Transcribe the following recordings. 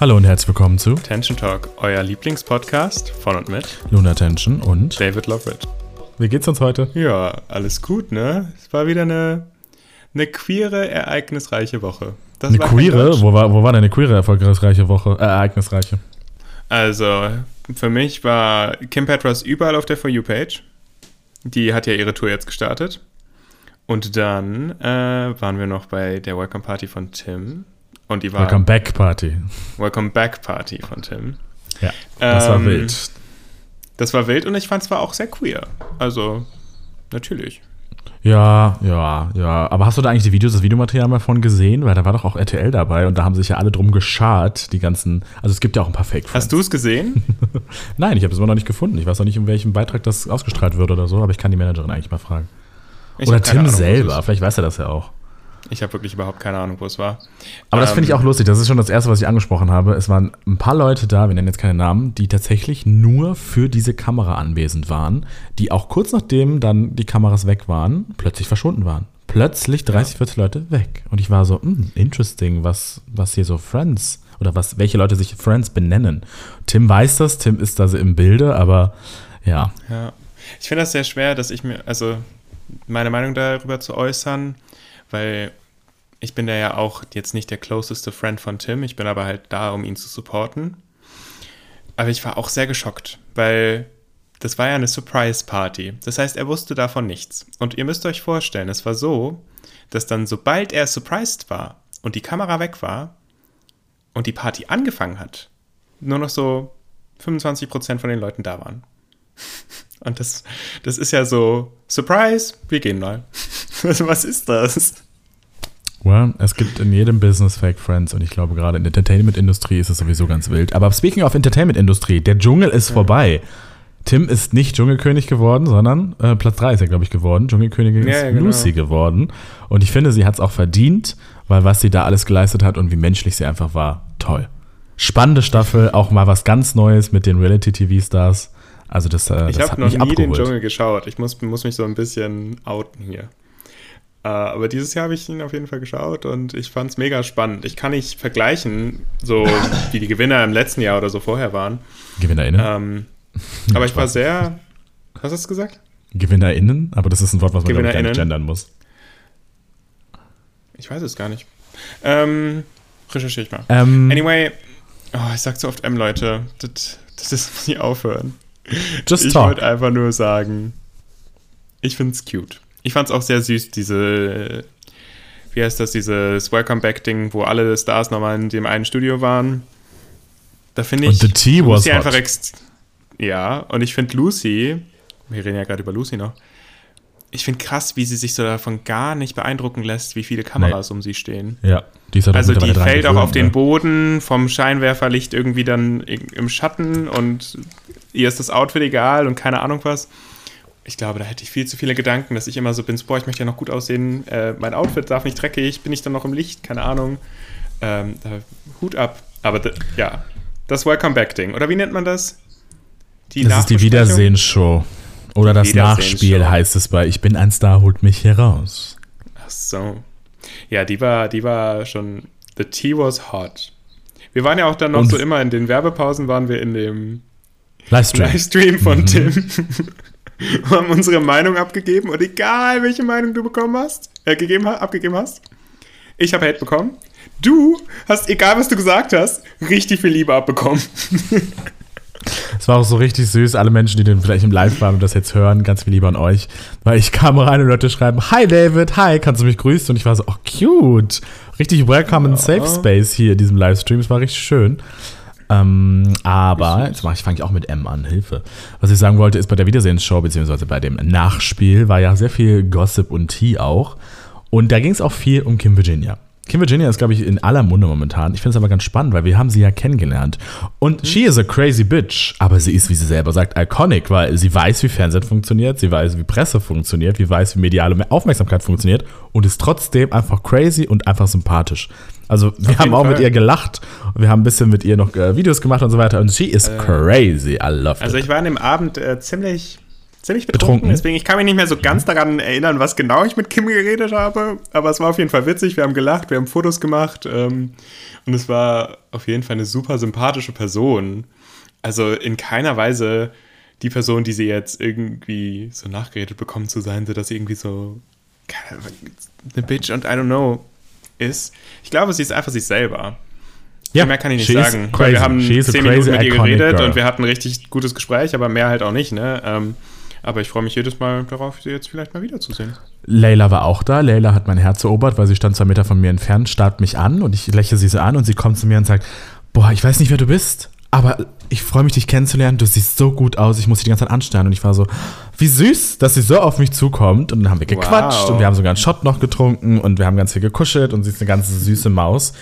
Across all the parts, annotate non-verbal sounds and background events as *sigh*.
Hallo und herzlich willkommen zu Tension Talk, euer Lieblingspodcast von und mit Luna Tension und David Loverit. Wie geht's uns heute? Ja, alles gut, ne? Es war wieder eine, eine queere, ereignisreiche Woche. Das eine queere? Wo war, wo war denn eine queere, erfolgreiche Woche? Äh, ereignisreiche. Also, für mich war Kim Petras überall auf der For You-Page. Die hat ja ihre Tour jetzt gestartet. Und dann äh, waren wir noch bei der Welcome Party von Tim. Und die war. Welcome Back Party. Welcome Back Party von Tim. Ja, das ähm, war wild. Das war wild und ich fand es war auch sehr queer. Also, natürlich. Ja, ja, ja. Aber hast du da eigentlich die Videos, das Videomaterial mal von gesehen? Weil da war doch auch RTL dabei und da haben sich ja alle drum geschart, die ganzen. Also es gibt ja auch ein paar Fake Friends. Hast du es gesehen? Nein, ich habe es immer noch nicht gefunden. Ich weiß auch nicht, in welchem Beitrag das ausgestrahlt wird oder so, aber ich kann die Managerin eigentlich mal fragen. Ich oder Tim Ahnung, selber, vielleicht weiß er das ja auch. Ich habe wirklich überhaupt keine Ahnung, wo es war. Aber das finde ich ähm, auch lustig. Das ist schon das Erste, was ich angesprochen habe. Es waren ein paar Leute da, wir nennen jetzt keine Namen, die tatsächlich nur für diese Kamera anwesend waren, die auch kurz nachdem dann die Kameras weg waren, plötzlich verschwunden waren. Plötzlich 30, 40 Leute weg. Und ich war so, hm, interesting, was, was hier so Friends oder was, welche Leute sich Friends benennen. Tim weiß das, Tim ist da im Bilde, aber ja. Ja. Ich finde das sehr schwer, dass ich mir, also meine Meinung darüber zu äußern weil ich bin ja auch jetzt nicht der closeste Friend von Tim, ich bin aber halt da, um ihn zu supporten. Aber ich war auch sehr geschockt, weil das war ja eine Surprise-Party. Das heißt, er wusste davon nichts. Und ihr müsst euch vorstellen, es war so, dass dann, sobald er surprised war und die Kamera weg war und die Party angefangen hat, nur noch so 25% von den Leuten da waren. *laughs* Und das, das ist ja so, Surprise, wir gehen mal. *laughs* Was ist das? Well, es gibt in jedem Business Fake Friends und ich glaube gerade in der Entertainment-Industrie ist es sowieso ganz wild. Aber speaking of Entertainment-Industrie, der Dschungel ist ja. vorbei. Tim ist nicht Dschungelkönig geworden, sondern äh, Platz 3 ist er, glaube ich, geworden. Dschungelkönigin ja, ist ja, genau. Lucy geworden. Und ich finde, sie hat es auch verdient, weil was sie da alles geleistet hat und wie menschlich sie einfach war, toll. Spannende Staffel, auch mal was ganz Neues mit den Reality-TV-Stars. Also das, äh, ich das habe noch nie den Dschungel geschaut. Ich muss, muss mich so ein bisschen outen hier. Uh, aber dieses Jahr habe ich ihn auf jeden Fall geschaut und ich fand es mega spannend. Ich kann nicht vergleichen, so *laughs* wie die Gewinner im letzten Jahr oder so vorher waren. GewinnerInnen? Ähm, aber ich war sehr. Hast du gesagt? GewinnerInnen? Aber das ist ein Wort, was man glaube ich, nicht gendern muss. Ich weiß es gar nicht. Ähm, recherchiere ich mal. Ähm, anyway, oh, ich sag so oft M, Leute. Das, das muss nicht aufhören. Just ich wollte einfach nur sagen, ich finde es cute. Ich fand es auch sehr süß, diese, wie heißt das, dieses Welcome Back-Ding, wo alle Stars nochmal in dem einen Studio waren. Da finde ich. Und the tea was Lucy einfach Ja, und ich finde Lucy, wir reden ja gerade über Lucy noch, ich finde krass, wie sie sich so davon gar nicht beeindrucken lässt, wie viele Kameras nee. um sie stehen. Ja, die ist halt Also die fällt auch auf den ne? Boden vom Scheinwerferlicht irgendwie dann im Schatten und ihr ist das Outfit egal und keine Ahnung was. Ich glaube, da hätte ich viel zu viele Gedanken, dass ich immer so bin, boah, ich möchte ja noch gut aussehen, äh, mein Outfit darf nicht dreckig, bin ich dann noch im Licht, keine Ahnung. Ähm, Hut ab. Aber ja, das Welcome Back Ding. Oder wie nennt man das? Die das ist die Wiedersehensshow. Oder das Nachspiel heißt es bei Ich bin ein Star, holt mich hier raus. Ach so. Ja, die war, die war schon. The tea was hot. Wir waren ja auch dann noch Und so immer in den Werbepausen, waren wir in dem Livestream, Livestream von mhm. Tim. *laughs* haben unsere Meinung abgegeben und egal welche Meinung du bekommen hast, äh, gegeben, abgegeben hast, ich habe Hate bekommen. Du hast, egal was du gesagt hast, richtig viel Liebe abbekommen. Es war auch so richtig süß, alle Menschen, die den vielleicht im Live waren und das jetzt hören, ganz viel Liebe an euch. Weil ich kam rein und Leute schreiben, Hi David, hi, kannst du mich grüßen? Und ich war so, oh cute. Richtig welcome in Safe Space hier in diesem Livestream. Es war richtig schön. Ähm, aber, jetzt fange ich, fang ich auch mit M an, Hilfe. Was ich sagen wollte, ist bei der Wiedersehensshow, beziehungsweise bei dem Nachspiel, war ja sehr viel Gossip und Tea auch. Und da ging es auch viel um Kim Virginia. Kim Virginia ist, glaube ich, in aller Munde momentan. Ich finde es aber ganz spannend, weil wir haben sie ja kennengelernt. Und mhm. she is a crazy bitch. Aber sie ist, wie sie selber sagt, iconic, weil sie weiß, wie Fernsehen funktioniert, sie weiß, wie Presse funktioniert, sie weiß, wie mediale Aufmerksamkeit funktioniert und ist trotzdem einfach crazy und einfach sympathisch. Also wir Auf haben auch Fall. mit ihr gelacht und wir haben ein bisschen mit ihr noch äh, Videos gemacht und so weiter und she is äh, crazy. I love Also ich war an dem Abend äh, ziemlich ziemlich betrunken. betrunken. Deswegen, ich kann mich nicht mehr so ganz daran erinnern, was genau ich mit Kim geredet habe. Aber es war auf jeden Fall witzig. Wir haben gelacht, wir haben Fotos gemacht. Ähm, und es war auf jeden Fall eine super sympathische Person. Also in keiner Weise die Person, die sie jetzt irgendwie so nachgeredet bekommen zu sein, so dass sie irgendwie so eine Bitch und I don't know ist. Ich glaube, sie ist einfach sich selber. Ja, mehr kann ich nicht sagen. Weil wir haben zehn Minuten mit ihr geredet girl. und wir hatten ein richtig gutes Gespräch, aber mehr halt auch nicht, ne? Ähm, aber ich freue mich jedes Mal darauf, sie jetzt vielleicht mal wiederzusehen. Leila war auch da. Leila hat mein Herz erobert, weil sie stand zwei Meter von mir entfernt, starrt mich an und ich lächle sie so an und sie kommt zu mir und sagt: Boah, ich weiß nicht, wer du bist, aber ich freue mich, dich kennenzulernen. Du siehst so gut aus. Ich muss dich die ganze Zeit anstarren. Und ich war so, wie süß, dass sie so auf mich zukommt. Und dann haben wir gequatscht wow. und wir haben sogar einen Shot noch getrunken und wir haben ganz viel gekuschelt und sie ist eine ganz süße Maus.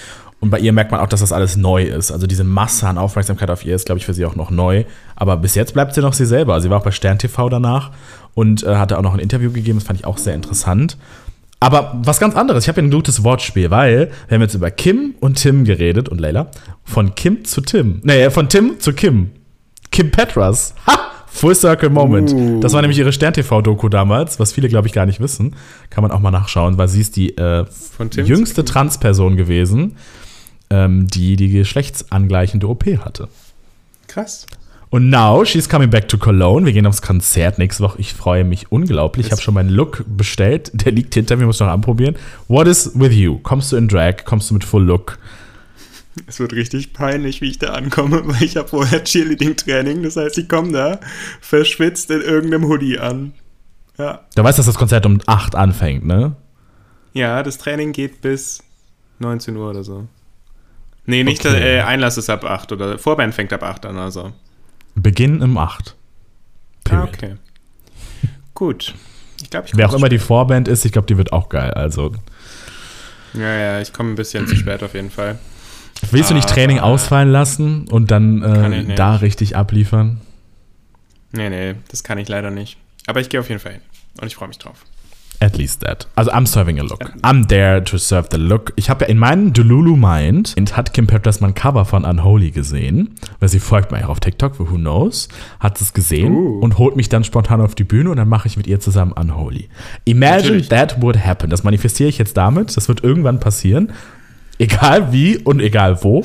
Und bei ihr merkt man auch, dass das alles neu ist. Also diese Masse an Aufmerksamkeit auf ihr ist, glaube ich, für sie auch noch neu. Aber bis jetzt bleibt sie noch sie selber. Sie war auch bei Stern TV danach und äh, hatte auch noch ein Interview gegeben. Das fand ich auch sehr interessant. Aber was ganz anderes. Ich habe hier ein gutes Wortspiel, weil wir haben jetzt über Kim und Tim geredet und Leila. Von Kim zu Tim. Nee, von Tim zu Kim. Kim Petras. Ha! Full Circle Moment. Uh. Das war nämlich ihre Stern-TV-Doku damals, was viele, glaube ich, gar nicht wissen. Kann man auch mal nachschauen, weil sie ist die äh, jüngste Transperson gewesen, ähm, die die geschlechtsangleichende OP hatte. Krass. Und now she's coming back to Cologne. Wir gehen aufs Konzert nächste Woche. Ich freue mich unglaublich. Ich habe schon meinen Look bestellt. Der liegt hinter mir, muss noch anprobieren. What is with you? Kommst du in Drag? Kommst du mit Full Look? Es wird richtig peinlich, wie ich da ankomme, weil ich habe vorher Cheerleading-Training. Das heißt, ich komme da verschwitzt in irgendeinem Hoodie an. Ja. Du weißt, dass das Konzert um 8 anfängt, ne? Ja, das Training geht bis 19 Uhr oder so. Nee, nicht okay. der äh, Einlass ist ab 8 oder Vorband fängt ab 8 an, also. Beginn um 8. Ah, okay. Gut. Ich glaube, ich Wer auch immer die Vorband ist, ich glaube, die wird auch geil. Also. Ja, ja, ich komme ein bisschen zu spät auf jeden Fall. Willst du nicht Training ausfallen lassen und dann äh, da richtig abliefern? Nee, nee, das kann ich leider nicht. Aber ich gehe auf jeden Fall hin und ich freue mich drauf. At least that. Also I'm serving a look. I'm there to serve the look. Ich habe ja in meinem Delulu Mind hat Kim Petras mal ein Cover von Unholy gesehen, weil sie folgt mir ja auf TikTok, who knows, hat es gesehen uh. und holt mich dann spontan auf die Bühne und dann mache ich mit ihr zusammen Unholy. Imagine Natürlich. that would happen. Das manifestiere ich jetzt damit. Das wird irgendwann passieren. Egal wie und egal wo.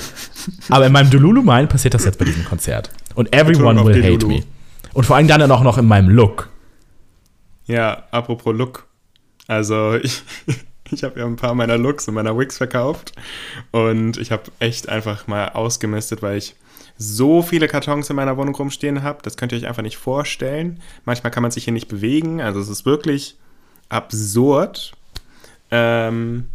Aber in meinem Delulu Mind passiert das jetzt bei diesem Konzert. Und everyone will hate me. Und vor allem dann auch noch in meinem Look. Ja, apropos Look. Also *laughs* ich, ich habe ja ein paar meiner Looks und meiner Wigs verkauft und ich habe echt einfach mal ausgemistet, weil ich so viele Kartons in meiner Wohnung rumstehen habe. Das könnt ihr euch einfach nicht vorstellen. Manchmal kann man sich hier nicht bewegen. Also es ist wirklich absurd. Ähm,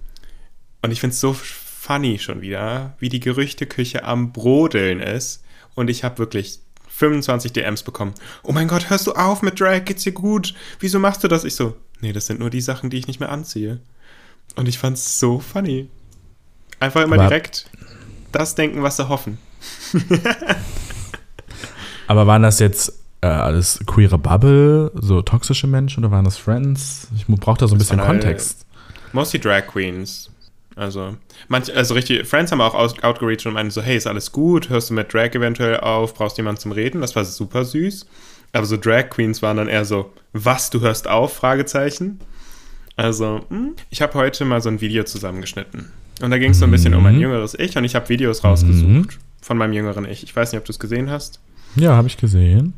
und ich finde es so funny schon wieder, wie die Gerüchteküche am Brodeln ist. Und ich habe wirklich 25 DMs bekommen. Oh mein Gott, hörst du auf mit Drag? Geht's dir gut? Wieso machst du das? Ich so, nee, das sind nur die Sachen, die ich nicht mehr anziehe. Und ich fand's so funny. Einfach immer Aber direkt das denken, was sie hoffen. *laughs* Aber waren das jetzt äh, alles queere Bubble, so toxische Menschen oder waren das Friends? Ich brauche da so ein das bisschen Kontext. Mostly Drag Queens. Also, manch, also richtig, Friends haben auch out, outgereached und meinen so, hey, ist alles gut? Hörst du mit Drag eventuell auf? Brauchst jemanden zum Reden? Das war super süß. Aber so Drag Queens waren dann eher so, was, du hörst auf? Fragezeichen. Also, hm, ich habe heute mal so ein Video zusammengeschnitten. Und da ging es so ein bisschen mhm. um mein mhm. jüngeres Ich und ich habe Videos rausgesucht mhm. von meinem jüngeren Ich. Ich weiß nicht, ob du es gesehen hast. Ja, habe ich gesehen.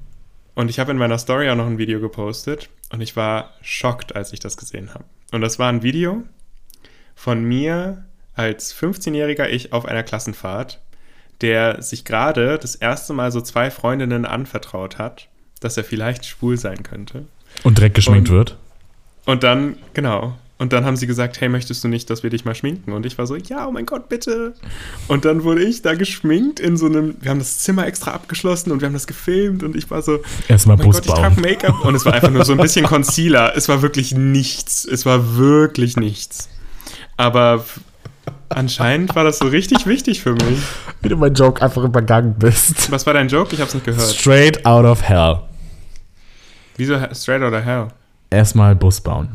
Und ich habe in meiner Story auch noch ein Video gepostet und ich war schockt, als ich das gesehen habe. Und das war ein Video, von mir als 15-jähriger Ich auf einer Klassenfahrt, der sich gerade das erste Mal so zwei Freundinnen anvertraut hat, dass er vielleicht schwul sein könnte. Und direkt geschminkt und, wird. Und dann, genau. Und dann haben sie gesagt, hey, möchtest du nicht, dass wir dich mal schminken? Und ich war so, ja, oh mein Gott, bitte. Und dann wurde ich da geschminkt in so einem, wir haben das Zimmer extra abgeschlossen und wir haben das gefilmt und ich war so, erstmal oh mein Gott, ich trage Make-up. Und es war einfach nur so ein bisschen Concealer. Es war wirklich nichts. Es war wirklich nichts. Aber anscheinend war das so richtig wichtig für mich. Wie du mein Joke einfach übergangen bist. Was war dein Joke? Ich hab's nicht gehört. Straight out of hell. Wieso straight out of hell? Erstmal Bus bauen.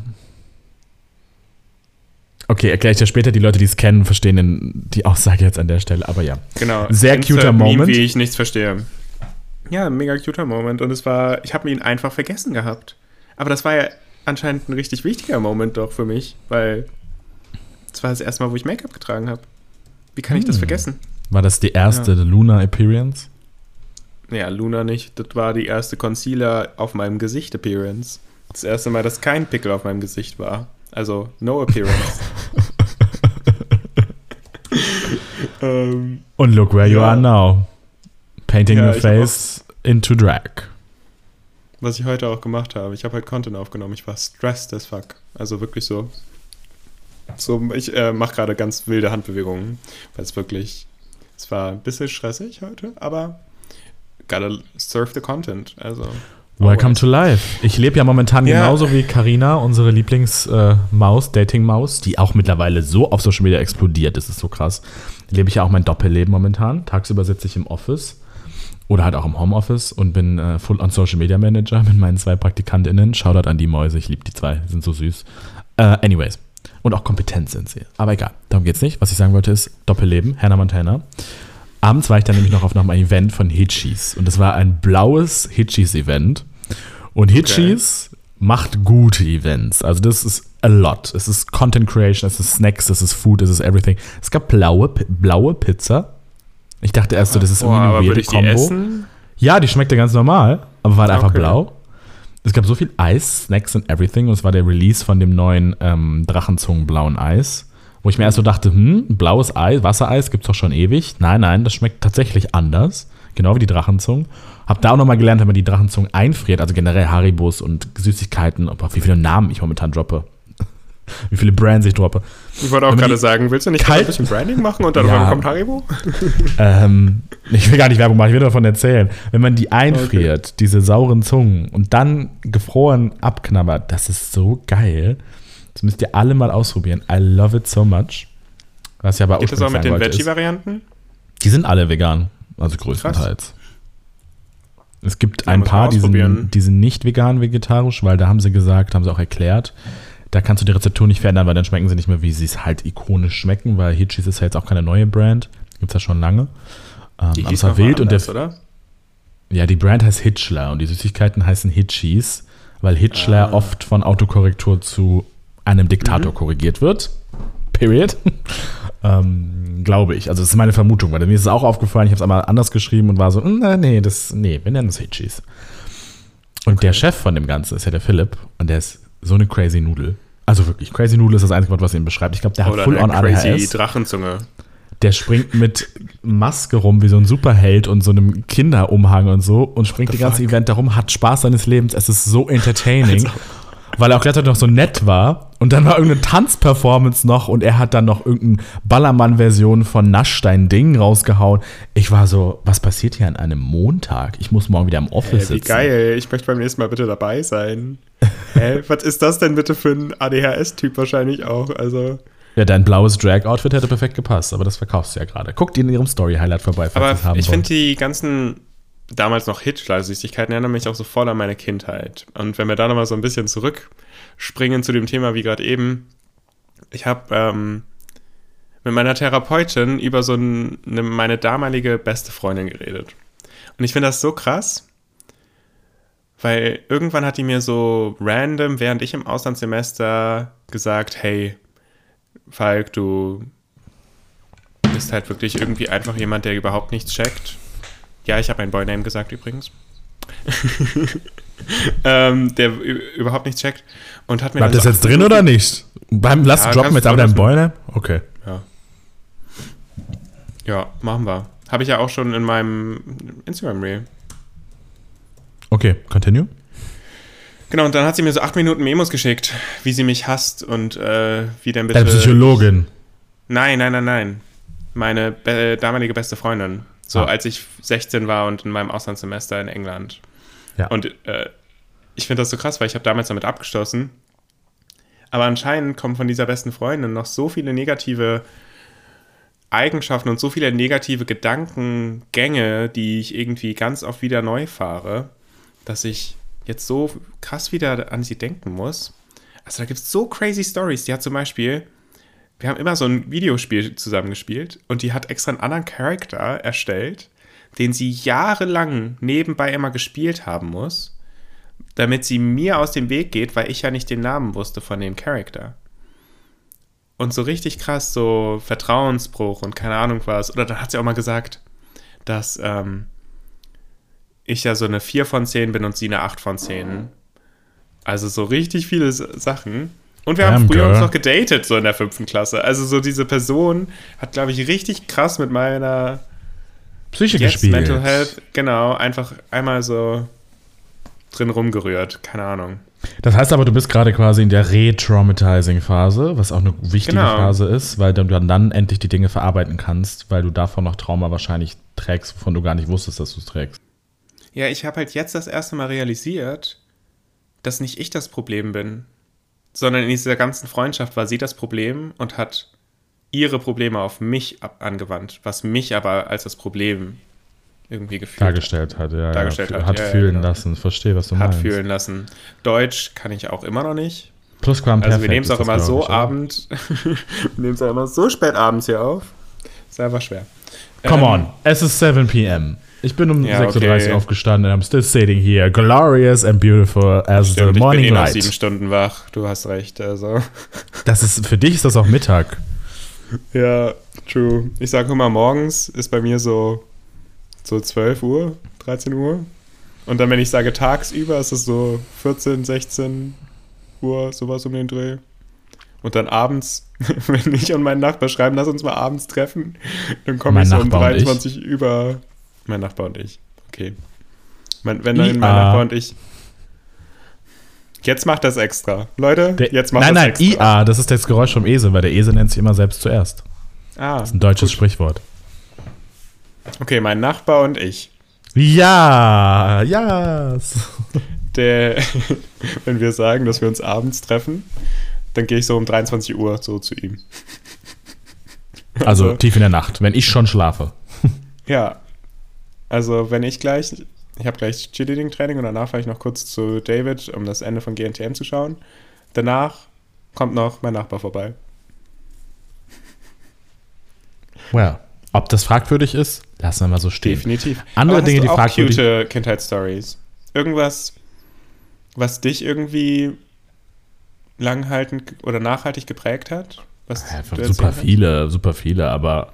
Okay, erkläre ich dir später. Die Leute, die es kennen, verstehen die Aussage jetzt an der Stelle. Aber ja. Genau. Sehr cuter Moment. Meme, wie ich nichts verstehe. Ja, ein mega cuter Moment. Und es war, ich habe ihn einfach vergessen gehabt. Aber das war ja anscheinend ein richtig wichtiger Moment doch für mich, weil es war das erste Mal, wo ich Make-up getragen habe. Wie kann ich das Hm. vergessen? War das die erste Luna Appearance? Ja, Luna nicht. Das war die erste Concealer auf meinem Gesicht Appearance. Das erste Mal, dass kein Pickel auf meinem Gesicht war. Also, no Appearance. *laughs* ähm, Und look where you Ja. are now. Painting Ja, your face into drag. was ich heute auch gemacht habe. Ich habe heute Content aufgenommen. Ich war stressed as fuck. Also wirklich so. So, ich äh, mache gerade ganz wilde Handbewegungen, weil es wirklich, es war ein bisschen stressig heute, aber gotta surf the content. Also. Welcome always. to life. Ich lebe ja momentan Ja. genauso wie Karina, unsere Lieblingsmaus, Dating-Maus, die auch mittlerweile so auf Social Media explodiert. Das ist so krass. Lebe ich ja auch mein Doppelleben momentan. Tagsüber sitze ich im Office oder halt auch im Homeoffice und bin äh, full on Social Media Manager mit meinen zwei PraktikantInnen. Shoutout an die Mäuse, ich liebe die zwei, die sind so süß. Äh, anyways. Und auch kompetent sind sie. Aber egal, darum geht's nicht. Was ich sagen wollte ist Doppelleben, Hannah Montana. Abends war ich dann nämlich noch auf einem Event von Hitchis. Und es war ein blaues Hitchis-Event. Und Hitchis macht gute Events. Also das ist a lot. Es ist Content Creation, es ist Snacks, es ist Food, es ist everything. Es gab blaue, blaue Pizza. Ich dachte erst so, das ist Boah, irgendwie eine weirde ich die Kombo. essen? Ja, die schmeckte ganz normal, aber war halt einfach Okay. blau. Es gab so viel Eis, Snacks und everything. Und es war der Release von dem neuen ähm, Drachenzungen-blauen Eis. Wo ich mir erst so dachte, hm, blaues Eis, Wassereis gibt's doch schon ewig. Nein, nein, das schmeckt tatsächlich anders. Genau wie die Drachenzungen. Hab da auch nochmal gelernt, wenn man die Drachenzungen einfriert, also generell Haribos und Süßigkeiten, wie viele Namen ich momentan droppe. *laughs* wie viele Brands ich droppe. Ich wollte auch gerade sagen, willst du nicht kalt- ein bisschen Branding machen und dann Ja. kommt Haribo? *laughs* Ähm, ich will gar nicht Werbung machen, ich will davon erzählen. Wenn man die einfriert, diese sauren Zungen, und dann gefroren abknabbert, das ist so geil. Das müsst ihr alle mal ausprobieren. I love it so much. Was ja aber Geht das auch mit den Veggie-Varianten? Die sind alle vegan. Also größtenteils. Es gibt ein paar, die sind, die sind nicht vegan vegetarisch, weil da haben sie gesagt, haben sie auch erklärt, da kannst du die Rezeptur nicht verändern, weil dann schmecken sie nicht mehr, wie sie es halt ikonisch schmecken, weil Hitchis ist ja jetzt auch keine neue Brand. Gibt es ja schon lange. Ähm, aber hieß es mal wild und der, oder? ja, die Brand heißt Hitchler und die Süßigkeiten heißen Hitchis, weil Hitchler Ah. oft von Autokorrektur zu einem Diktator Mhm. korrigiert wird. Period. *laughs* ähm, glaube ich. Also, das ist meine Vermutung, weil mir ist es auch aufgefallen, ich habe es einmal anders geschrieben und war so, "Mm, na, nee, das, nee, wir nennen es Hitchis. Und der Chef von dem Ganzen ist ja der Philipp und der ist so eine crazy Nudel. Also wirklich, crazy Nudel ist das einzige Wort, was ihn beschreibt. Ich glaube, der hat Oder full on eine crazy ADHS. Drachenzunge. Der springt mit Maske rum wie so ein Superheld und so einem Kinderumhang und so und springt die ganze fuck? Event darum, hat Spaß seines Lebens. Es ist so entertaining, weil er auch gleichzeitig noch so nett war. Und dann war irgendeine Tanzperformance noch und er hat dann noch irgendeine Ballermann-Version von Naschstein Ding rausgehauen. Ich war so, was passiert hier an einem Montag? Ich muss morgen wieder im Office Äh, wie sitzen. geil, ich möchte beim nächsten Mal bitte dabei sein. *laughs* Hä, was ist das denn bitte für ein ADHS-Typ wahrscheinlich auch? Also, Ja, dein blaues Drag-Outfit hätte perfekt gepasst, aber das verkaufst du ja gerade. Guckt in ihrem Story-Highlight vorbei, falls aber haben ich finde die ganzen damals noch Hitchler-Süßigkeiten erinnern mich auch so voll an meine Kindheit. Und wenn wir da nochmal so ein bisschen zurückspringen zu dem Thema wie gerade eben, ich habe ähm, mit meiner Therapeutin über so ein, eine, meine damalige beste Freundin geredet. Und ich finde das so krass, weil irgendwann hat die mir so random, während ich im Auslandssemester gesagt, hey, Falk, du bist halt wirklich irgendwie einfach jemand, der überhaupt nichts checkt. Ja, ich habe ein Boyname gesagt übrigens. *laughs* *laughs* ähm, der überhaupt nichts checkt und hat mir Bleibt das jetzt drin oder *laughs* nicht? Beim Lass Ja, droppen jetzt aber deinen. Boiler? Okay. Ja. Ja, machen wir. Habe ich ja auch schon in meinem Instagram-Reel. Okay, continue. Genau, und dann hat sie mir so acht Minuten Memos geschickt, wie sie mich hasst und äh, wie denn bitte. Deine Psychologin. Nein, nein, nein, nein. Meine be damalige beste Freundin. So Ah. als ich 16 war und in meinem Auslandssemester in England. Ja. Und äh, ich finde das so krass, weil ich habe damals damit abgeschlossen. Aber anscheinend kommen von dieser besten Freundin noch so viele negative Eigenschaften und so viele negative Gedankengänge, die ich irgendwie ganz oft wieder neu fahre, dass ich jetzt so krass wieder an sie denken muss. Also da gibt es so crazy Stories. Die hat zum Beispiel, wir haben immer so ein Videospiel zusammengespielt und die hat extra einen anderen Charakter erstellt, den sie jahrelang nebenbei immer gespielt haben muss, damit sie mir aus dem Weg geht, weil ich ja nicht den Namen wusste von dem Charakter. Und so richtig krass, so Vertrauensbruch und keine Ahnung was. Oder dann hat sie auch mal gesagt, dass ähm, ich ja so eine 4 von 10 bin und sie eine 8 von 10. Also so richtig viele Sachen. Und wir Damn, haben früher girl. uns noch gedatet, so in der fünften Klasse. Also so diese Person hat, glaube ich, richtig krass mit meiner Psyche jetzt gespielt. Mental Health, genau, einfach einmal so drin rumgerührt. Keine Ahnung. Das heißt aber, du bist gerade quasi in der Re-Traumatizing-Phase, was auch eine wichtige Genau. Phase ist, weil du dann, dann endlich die Dinge verarbeiten kannst, weil du davon noch Trauma wahrscheinlich trägst, wovon du gar nicht wusstest, dass du es trägst. Ja, ich habe halt jetzt das erste Mal realisiert, dass nicht ich das Problem bin, sondern in dieser ganzen Freundschaft war sie das Problem und hat ihre Probleme auf mich angewandt, was mich aber als das Problem irgendwie gefühlt Dargestellt hat, ja. Dargestellt ja, hat, hat ja, fühlen genau. lassen. Verstehe, was du hat meinst. fühlen lassen. Deutsch kann ich auch immer noch nicht. Plusquamperfekt. Also wir nehmen es auch immer so ich, abend, *laughs* wir nehmen es auch immer so spät abends hier auf. Ist einfach schwer. Come Ähm, on, es ist 7 p.m. Ich bin um Ja, 6.30 Uhr okay. aufgestanden and I'm still sitting here, glorious and beautiful as Stimmt, the ich bin morning eh noch light. sieben Stunden wach. Du hast recht. Also. Das ist, für dich ist das auch Mittag. Ja, true. Ich sage immer, morgens ist bei mir so, so 12 Uhr, 13 Uhr. Und dann, wenn ich sage tagsüber, ist es so 14, 16 Uhr, sowas um den Dreh. Und dann abends, *laughs* wenn ich und mein Nachbar schreiben, lass uns mal abends treffen, dann komme ich so um Nachbar und ich. 23 über. Mein Nachbar und ich. Okay. Mein, wenn dann mein. Nachbar und ich. Jetzt macht das extra. Leute, Der, jetzt macht nein, das nein, extra. IA, das ist das Geräusch vom Esel, weil der Esel nennt sich immer selbst zuerst. Ah, Das ist ein deutsches Sprichwort. okay, mein Nachbar und ich. Ja, yes. der, *laughs* wenn wir sagen, dass wir uns abends treffen, dann gehe ich so um 23 Uhr so zu ihm. Also tief in der Nacht, wenn ich schon schlafe. Ja. Also, wenn ich gleich, ich habe gleich Cheerleading-Training und danach fahre ich noch kurz zu David, um das Ende von GNTM zu schauen. Danach kommt noch mein Nachbar vorbei. Well, ob das fragwürdig ist, lassen wir mal so stehen. Definitiv. Andere Aber Dinge, die fragwürdig- cute Kindheitsstories. Irgendwas, was dich irgendwie langhaltend oder nachhaltig geprägt hat? Was Ja, super viele, super viele, aber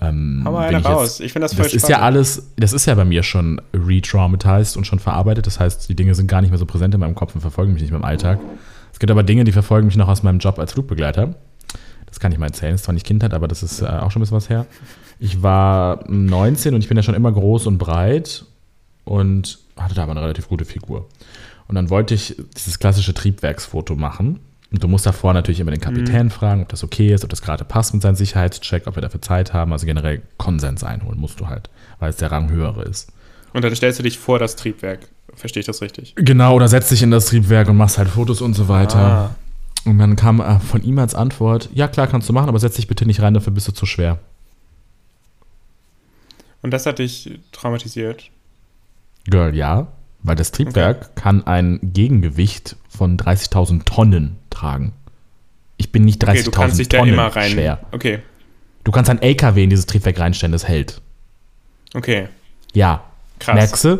ähm, Hau mal eine ich jetzt- raus. Ich finde das voll Das ist ja alles, das ist ja bei mir schon re-traumatized und schon verarbeitet. Das heißt, die Dinge sind gar nicht mehr so präsent in meinem Kopf und verfolgen mich nicht mehr im Alltag. Es gibt aber Dinge, die verfolgen mich noch aus meinem Job als Flugbegleiter. Das kann ich mal erzählen. Das ist zwar nicht Kindheit, aber das ist äh, auch schon ein bisschen was her. Ich war 19 und ich bin ja schon immer groß und breit und hatte da aber eine relativ gute Figur. Und dann wollte ich dieses klassische Triebwerksfoto machen. Und du musst davor natürlich immer den Kapitän fragen, ob das okay ist, ob das gerade passt mit seinem Sicherheitscheck, ob wir dafür Zeit haben. Also generell Konsens einholen musst du halt, weil es der Rang höhere ist. Und dann stellst du dich vor das Triebwerk. Verstehe ich das richtig? Genau, oder setzt dich in das Triebwerk und machst halt Fotos und so weiter. Ah. Und dann kam äh, von ihm als Antwort, ja klar, kannst du machen, aber setz dich bitte nicht rein, dafür bist du zu schwer. Und das hat dich traumatisiert. Girl, ja, weil das Triebwerk kann ein Gegengewicht von 30.000 Tonnen tragen. Ich bin nicht Okay, du kannst 30.000 dich da Tonnen immer rein. schwer. Okay, Du kannst ein LKW in dieses Triebwerk reinstellen, das hält. okay. Ja. Krass. Mhm. Merkst du?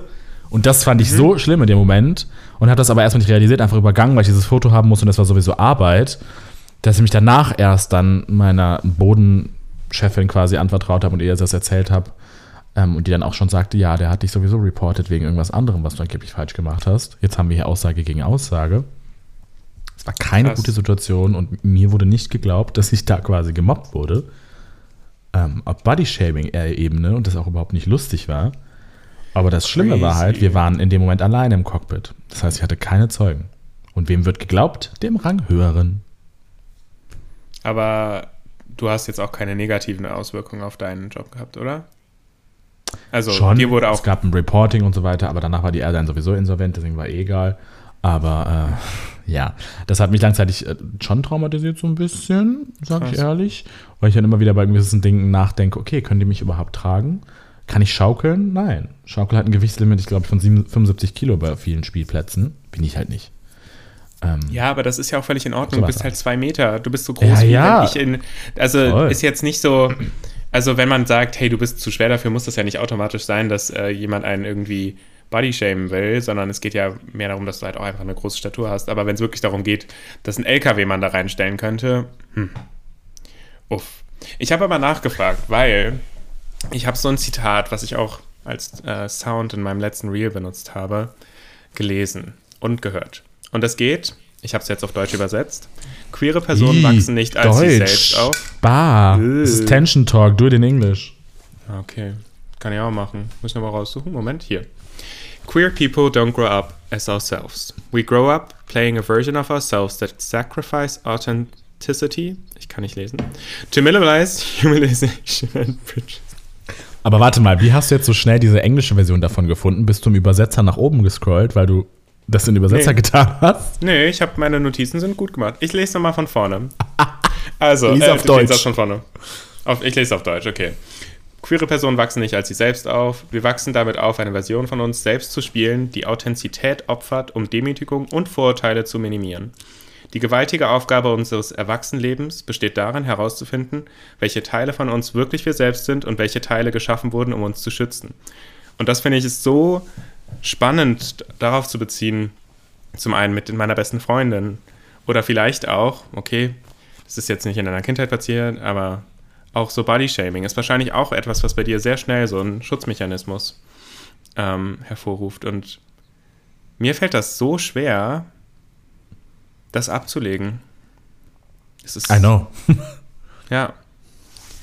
Und das fand ich so schlimm in dem Moment und habe das aber erstmal nicht realisiert, einfach übergangen, weil ich dieses Foto haben musste und das war sowieso Arbeit, dass ich mich danach erst dann meiner Bodenchefin quasi anvertraut habe und ihr das erzählt habe. Ähm, und die dann auch schon sagte, ja, der hat dich sowieso reported wegen irgendwas anderem, was du angeblich falsch gemacht hast. Jetzt haben wir hier Aussage gegen Aussage. Es war keine Krass. gute Situation und mir wurde nicht geglaubt, dass ich da quasi gemobbt wurde. Ähm, auf Body-Shaming-Ebene und das auch überhaupt nicht lustig war. Aber das Schlimme war halt, Crazy. wir waren in dem Moment alleine im Cockpit. Das heißt, ich hatte keine Zeugen. Und wem wird geglaubt? Dem Ranghöheren. Aber du hast jetzt auch keine negativen Auswirkungen auf deinen Job gehabt, oder? Also, Schon. dir wurde auch. Es gab ein Reporting und so weiter, aber danach war die Airline sowieso insolvent, deswegen war eh egal. Aber äh, ja, das hat mich langzeitig äh, schon traumatisiert, so ein bisschen, sag ich Krass. ehrlich. Weil ich dann immer wieder bei gewissen Dingen nachdenke, okay, können die mich überhaupt tragen? Kann ich schaukeln? Nein. Schaukel hat ein Gewichtslimit, ich glaube, von 7 75 Kilo bei vielen Spielplätzen. Bin ich halt nicht. Ähm, Ja, aber das ist ja auch völlig in Ordnung. So Du bist halt halt. zwei Meter. Du bist so groß Ja, wie ja. ich in. Also Voll. ist jetzt nicht so. Also wenn man sagt, hey, du bist zu schwer dafür, muss das ja nicht automatisch sein, dass äh, jemand einen irgendwie bodyshamen will, sondern es geht ja mehr darum, dass du halt auch einfach eine große Statur hast. Aber wenn es wirklich darum geht, dass ein LKW man da reinstellen könnte, hm. Uff. Ich habe aber nachgefragt, weil ich habe so ein Zitat, was ich auch als äh, Sound in meinem letzten Reel benutzt habe, gelesen und gehört. Und das geht, ich habe es jetzt auf Deutsch übersetzt, queere Personen Ih, wachsen nicht als Deutsch. selbst auf. Bah. Äh. Das ist Tension Talk, do it in English. Okay, kann ich auch machen. Muss ich nochmal raussuchen. Moment, hier. Queer people don't grow up as ourselves. We grow up playing a version of ourselves that sacrifice authenticity, ich kann nicht lesen, to minimize *laughs* humanization and prejudice. Aber warte mal, wie hast du jetzt so schnell diese englische Version davon gefunden? Bist du im Übersetzer nach oben gescrollt, weil du das in den Übersetzer Nee. getan hast? Nee, ich habe meine Notizen sind gut gemacht. Ich lese nochmal von vorne. *laughs* Also, Lies auf ich Deutsch. Von vorne. Auf, ich lese auf Deutsch, okay. Queere Personen wachsen nicht als sie selbst auf. Wir wachsen damit auf, eine Version von uns selbst zu spielen, die Authentizität opfert, um Demütigung und Vorurteile zu minimieren. Die gewaltige Aufgabe unseres Erwachsenenlebens besteht darin, herauszufinden, welche Teile von uns wirklich wir selbst sind und welche Teile geschaffen wurden, um uns zu schützen. Und das finde ich ist so spannend darauf zu beziehen, zum einen mit meiner besten Freundin oder vielleicht auch, okay, das ist jetzt nicht in deiner Kindheit passiert, aber auch so Bodyshaming ist wahrscheinlich auch etwas, was bei dir sehr schnell so einen Schutzmechanismus ähm, hervorruft. Und mir fällt das so schwer, das abzulegen. Es ist, I know. *laughs* ja.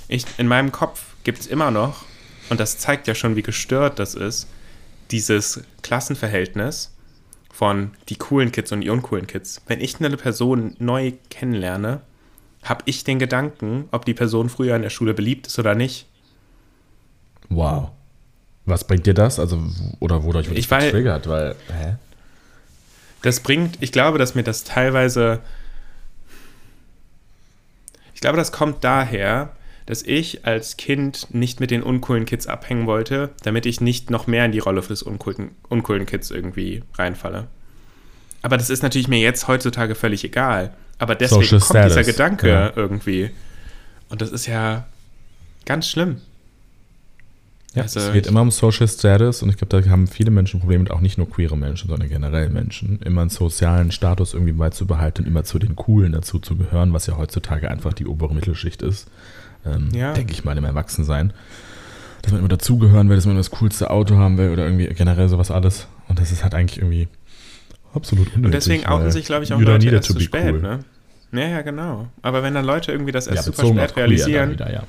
Ich, in meinem Kopf gibt es immer noch, und das zeigt ja schon, wie gestört das ist, dieses Klassenverhältnis von die coolen Kids und die uncoolen Kids. Wenn ich eine Person neu kennenlerne, habe ich den Gedanken, ob die Person früher in der Schule beliebt ist oder nicht. Wow. Was bringt dir das? Also, oder wodurch wird Ich das getriggert? Weil, hä? Das bringt, ich glaube, dass mir das teilweise, ich glaube, das kommt daher, dass ich als Kind nicht mit den uncoolen Kids abhängen wollte, damit ich nicht noch mehr in die Rolle des uncoolen, uncoolen Kids irgendwie reinfalle. Aber das ist natürlich mir jetzt heutzutage völlig egal. Aber deswegen Social kommt dieser Status, Gedanke ja. irgendwie. Und das ist ja ganz schlimm. Ja, Also es geht immer um Social Status und ich glaube, da haben viele Menschen Probleme mit, auch nicht nur queere Menschen, sondern generell Menschen, immer einen sozialen Status irgendwie beizubehalten und immer zu den Coolen dazu zu gehören, was ja heutzutage einfach die obere Mittelschicht ist. Ähm, Ja. Denke ich mal, im Erwachsensein. Dass man immer dazugehören will, dass man das coolste Auto haben will oder irgendwie generell sowas alles. Und das ist halt eigentlich irgendwie absolut unnötig. Und deswegen outen sich, glaube ich, auch Leute erst zu spät, cool. ne? Ja, ja, genau. Aber wenn dann Leute irgendwie das Ja, erst super bezogen auf spät realisieren, wieder, ja.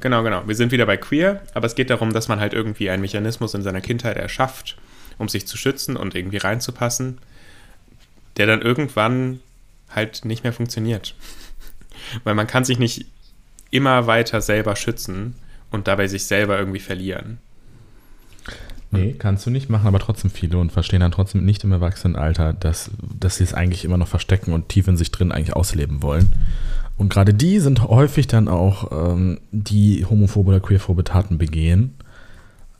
Genau, genau. Wir sind wieder bei queer, aber es geht darum, dass man halt irgendwie einen Mechanismus in seiner Kindheit erschafft, um sich zu schützen und irgendwie reinzupassen, der dann irgendwann halt nicht mehr funktioniert. *laughs* Weil man kann sich nicht immer weiter selber schützen und dabei sich selber irgendwie verlieren. Nee, kannst du nicht machen, aber trotzdem viele und verstehen dann trotzdem nicht im Erwachsenenalter, dass, dass sie es eigentlich immer noch verstecken und tief in sich drin eigentlich ausleben wollen. Und gerade die sind häufig dann auch, ähm, die homophobe oder queerphobe Taten begehen.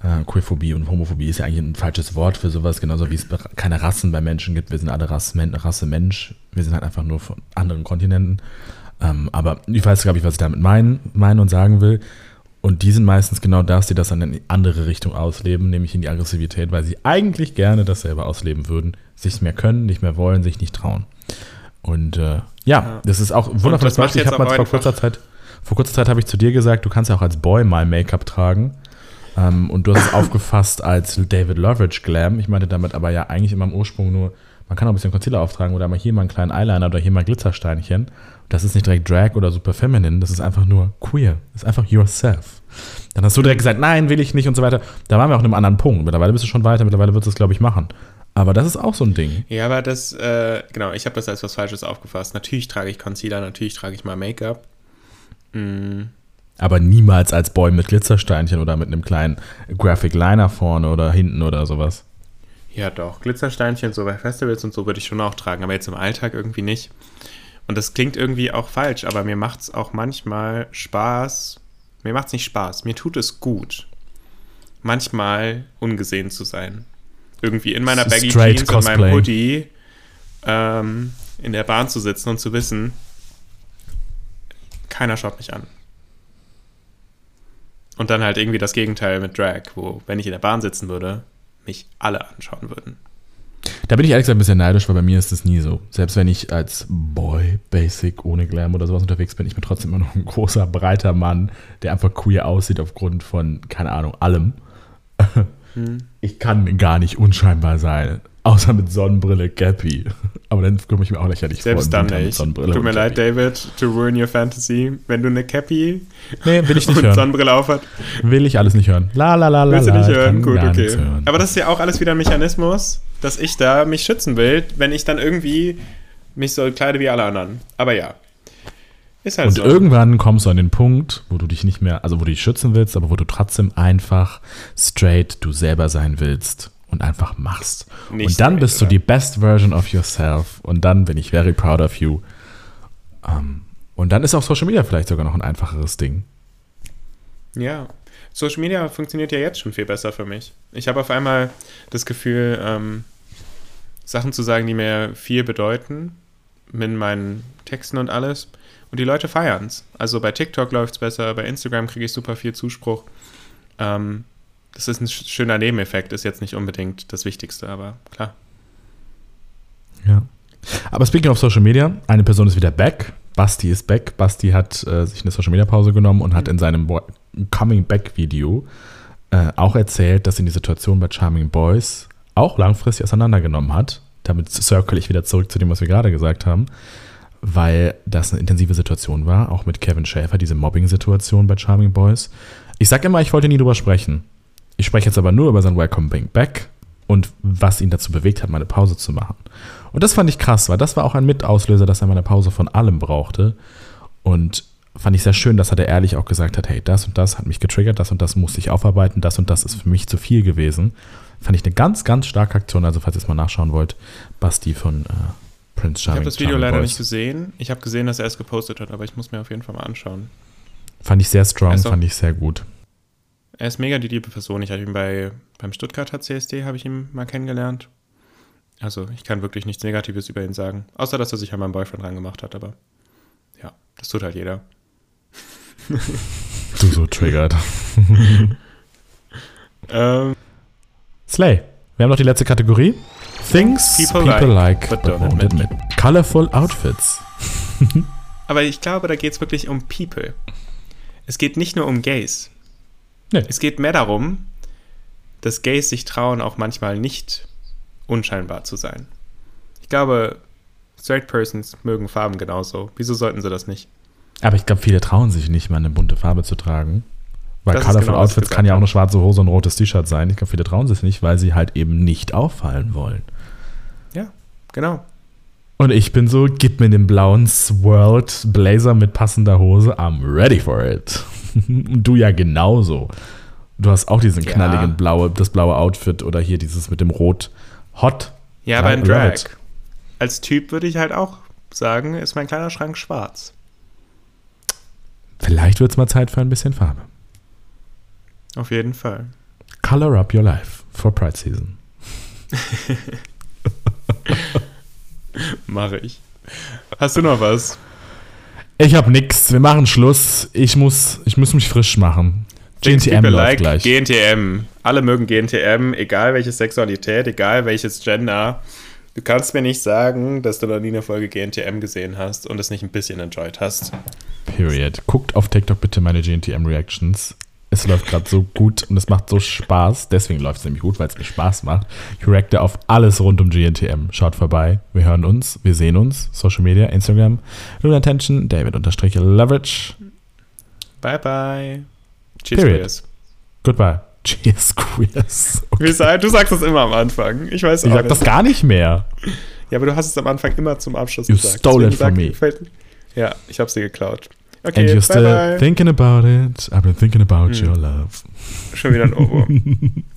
Äh, Queerphobie und Homophobie ist ja eigentlich ein falsches Wort für sowas, genauso wie es keine Rassen bei Menschen gibt. Wir sind alle Rasse, Rasse Mensch. Wir sind halt einfach nur von anderen Kontinenten. Ähm, aber ich weiß, glaube ich, was ich damit meine, meine und sagen will. Und die sind meistens genau das, die das dann in die andere Richtung ausleben, nämlich in die Aggressivität, weil sie eigentlich gerne das selber ausleben würden, sich mehr können, nicht mehr wollen, sich nicht trauen. Und äh, ja, Ja. das ist auch ein wundervolles Beispiel. Ich habe mal vor kurzer Zeit, vor kurzer Zeit habe ich zu dir gesagt, du kannst ja auch als Boy mal Make-up tragen. Ähm, und du hast es *laughs* aufgefasst als David Loveridge Glam. Ich meinte damit aber ja eigentlich immer im Ursprung nur, man kann auch ein bisschen Concealer auftragen oder mal hier mal einen kleinen Eyeliner oder hier mal Glitzersteinchen. Das ist nicht direkt Drag oder super feminine, das ist einfach nur queer. Das ist einfach yourself. Dann hast du direkt gesagt, nein, will ich nicht und so weiter. Da waren wir auch in einem anderen Punkt. Mittlerweile bist du schon weiter, mittlerweile wird es, glaube ich, machen. Aber das ist auch so ein Ding. Ja, aber das, äh, genau, ich habe das als was Falsches aufgefasst. Natürlich trage ich Concealer, natürlich trage ich mal Make-up. Mm, Aber niemals als Boy mit Glitzersteinchen oder mit einem kleinen Graphic Liner vorne oder hinten oder sowas. Ja, doch. Glitzersteinchen, so bei Festivals und so würde ich schon auch tragen, aber jetzt im Alltag irgendwie nicht. Und das klingt irgendwie auch falsch, aber mir macht es auch manchmal Spaß. Mir macht es nicht Spaß, mir tut es gut, manchmal ungesehen zu sein. Irgendwie in meiner Baggy Jeans und meinem. Hoodie ähm, in der Bahn zu sitzen und zu wissen, keiner schaut mich an. Und dann halt irgendwie das Gegenteil mit Drag, wo, wenn ich in der Bahn sitzen würde, mich alle anschauen würden. Da bin ich ehrlich gesagt ein bisschen neidisch, weil bei mir ist es nie so. Selbst wenn ich als Boy, Basic, ohne Glam oder sowas unterwegs bin, ich bin trotzdem immer noch ein großer, breiter Mann, der einfach queer aussieht aufgrund von, keine Ahnung, allem. *laughs* Hm. Ich kann gar nicht unscheinbar sein. Außer mit Sonnenbrille, Gappy. Aber dann komme ich mir auch lächerlich Selbst vor. Selbst dann nicht. Tut mir leid, David, to ruin your fantasy. Wenn du eine Cappy nee, will ich nicht *laughs* und hören. Sonnenbrille aufhat. Will ich alles nicht hören. La la la la. Willst du nicht hören? Gut, okay. Aber das ist ja auch alles wieder ein Mechanismus, dass ich da mich schützen will, wenn ich dann irgendwie mich so kleide wie alle anderen. Aber ja. Ist halt und so. irgendwann kommst du an den Punkt, wo du dich nicht mehr, also wo du dich schützen willst, aber wo du trotzdem einfach straight du selber sein willst und einfach machst. Nicht und dann straight, bist du die best version of yourself und dann bin ich very proud of you. Um, ähm, und dann ist auch Social Media vielleicht sogar noch ein einfacheres Ding. Ja, Social Media funktioniert ja jetzt schon viel besser für mich. Ich habe auf einmal das Gefühl, ähm, Sachen zu sagen, die mir viel bedeuten, mit meinen Texten und alles. Und die Leute feiern es. Also bei TikTok läuft es besser, bei Instagram kriege ich super viel Zuspruch. Ähm, das ist ein schöner Nebeneffekt, ist jetzt nicht unbedingt das Wichtigste, aber klar. Ja. Aber speaking of Social Media, eine Person ist wieder back. Basti ist back. Basti hat äh, sich eine Social Media Pause genommen und hat in seinem Bo Coming Back Video äh, auch erzählt, dass ihn die Situation bei Charming Boys auch langfristig auseinandergenommen hat. Damit circle ich wieder zurück zu dem, was wir gerade gesagt haben, weil das eine intensive Situation war, auch mit Kevin Schäfer, diese Mobbing-Situation bei Charming Boys. Ich sag immer, ich wollte nie drüber sprechen. Ich spreche jetzt aber nur über sein Welcome Back und was ihn dazu bewegt hat, meine Pause zu machen. Und das fand ich krass, weil das war auch ein Mitauslöser, dass er mal eine Pause von allem brauchte. Und fand ich sehr schön, dass er da ehrlich auch gesagt hat, hey, das und das hat mich getriggert, das und das muss ich aufarbeiten, das und das ist für mich zu viel gewesen. Fand ich eine ganz, ganz starke Aktion. Also falls ihr es mal nachschauen wollt, Basti von äh, Prince Charming. Ich habe das Video leider Boys. nicht gesehen. Ich habe gesehen, dass er es gepostet hat, aber ich muss mir auf jeden Fall mal anschauen. Fand ich sehr strong, fand ich sehr gut. Er ist mega die liebe Person. Ich habe ihn bei, beim Stuttgarter CSD habe ich ihn mal kennengelernt. Also ich kann wirklich nichts Negatives über ihn sagen. Außer, dass er sich an meinen Boyfriend rangemacht hat, aber ja, das tut halt jeder. du so triggert. *laughs* ähm, Slay. Wir haben noch die letzte Kategorie. Things people, people like, like, but, don't, but admit. admit. Colorful Outfits. *laughs* aber ich glaube, da geht es wirklich um People. Es geht nicht nur um Gays. Nee. Es geht mehr darum, dass Gays sich trauen, auch manchmal nicht unscheinbar zu sein. Ich glaube, Straight Persons mögen Farben genauso. Wieso sollten sie das nicht? Aber ich glaube, viele trauen sich nicht mal eine bunte Farbe zu tragen. Weil das Colorful genau, Outfits kann ja auch eine schwarze Hose und ein rotes T-Shirt sein. Ich glaube, viele trauen sich nicht, weil sie halt eben nicht auffallen wollen. Genau. Und ich bin so, gib mir den blauen Swirled Blazer mit passender Hose. I'm ready for it. und *laughs* du ja genauso. Du hast auch diesen knalligen ja. blaue, das blaue Outfit oder hier dieses mit dem Rot Hot. Ja, beim Drag. Als Typ würde ich halt auch sagen, ist mein kleiner Schrank schwarz. Vielleicht wird es mal Zeit für ein bisschen Farbe. Auf jeden Fall. Color up your life for Pride Season. *laughs* *laughs* Mache ich. Hast du noch was? Ich habe nichts. Wir machen Schluss. Ich muss, ich muss mich frisch machen. GNTM läuft like gleich. GNTM. Alle mögen GNTM, egal welche Sexualität, egal welches Gender. Du kannst mir nicht sagen, dass du noch nie eine Folge GNTM gesehen hast und es nicht ein bisschen enjoyed hast. Period. Guckt auf TikTok bitte meine GNTM-Reactions. Es läuft gerade so gut und es macht so Spaß. Deswegen läuft es nämlich gut, weil es mir Spaß macht. Ich reacte auf alles rund um GNTM. Schaut vorbei. Wir hören uns, wir sehen uns. Social Media, Instagram, Luna Attention, David unterstrich Leverage. Bye bye. Cheers, Period. Queers. Goodbye. *laughs* Cheers, Queers. Okay. Du sagst das immer am Anfang. Ich weiß auch Ich sag nicht. das gar nicht mehr. Ja, aber du hast es am Anfang immer zum Abschluss you gesagt. You stole it from me. Ja, ich hab's dir geklaut. Okay, And you're still bye. thinking about it. I've been thinking about hm. your love. Schon wieder ein Ohrwurm. *laughs*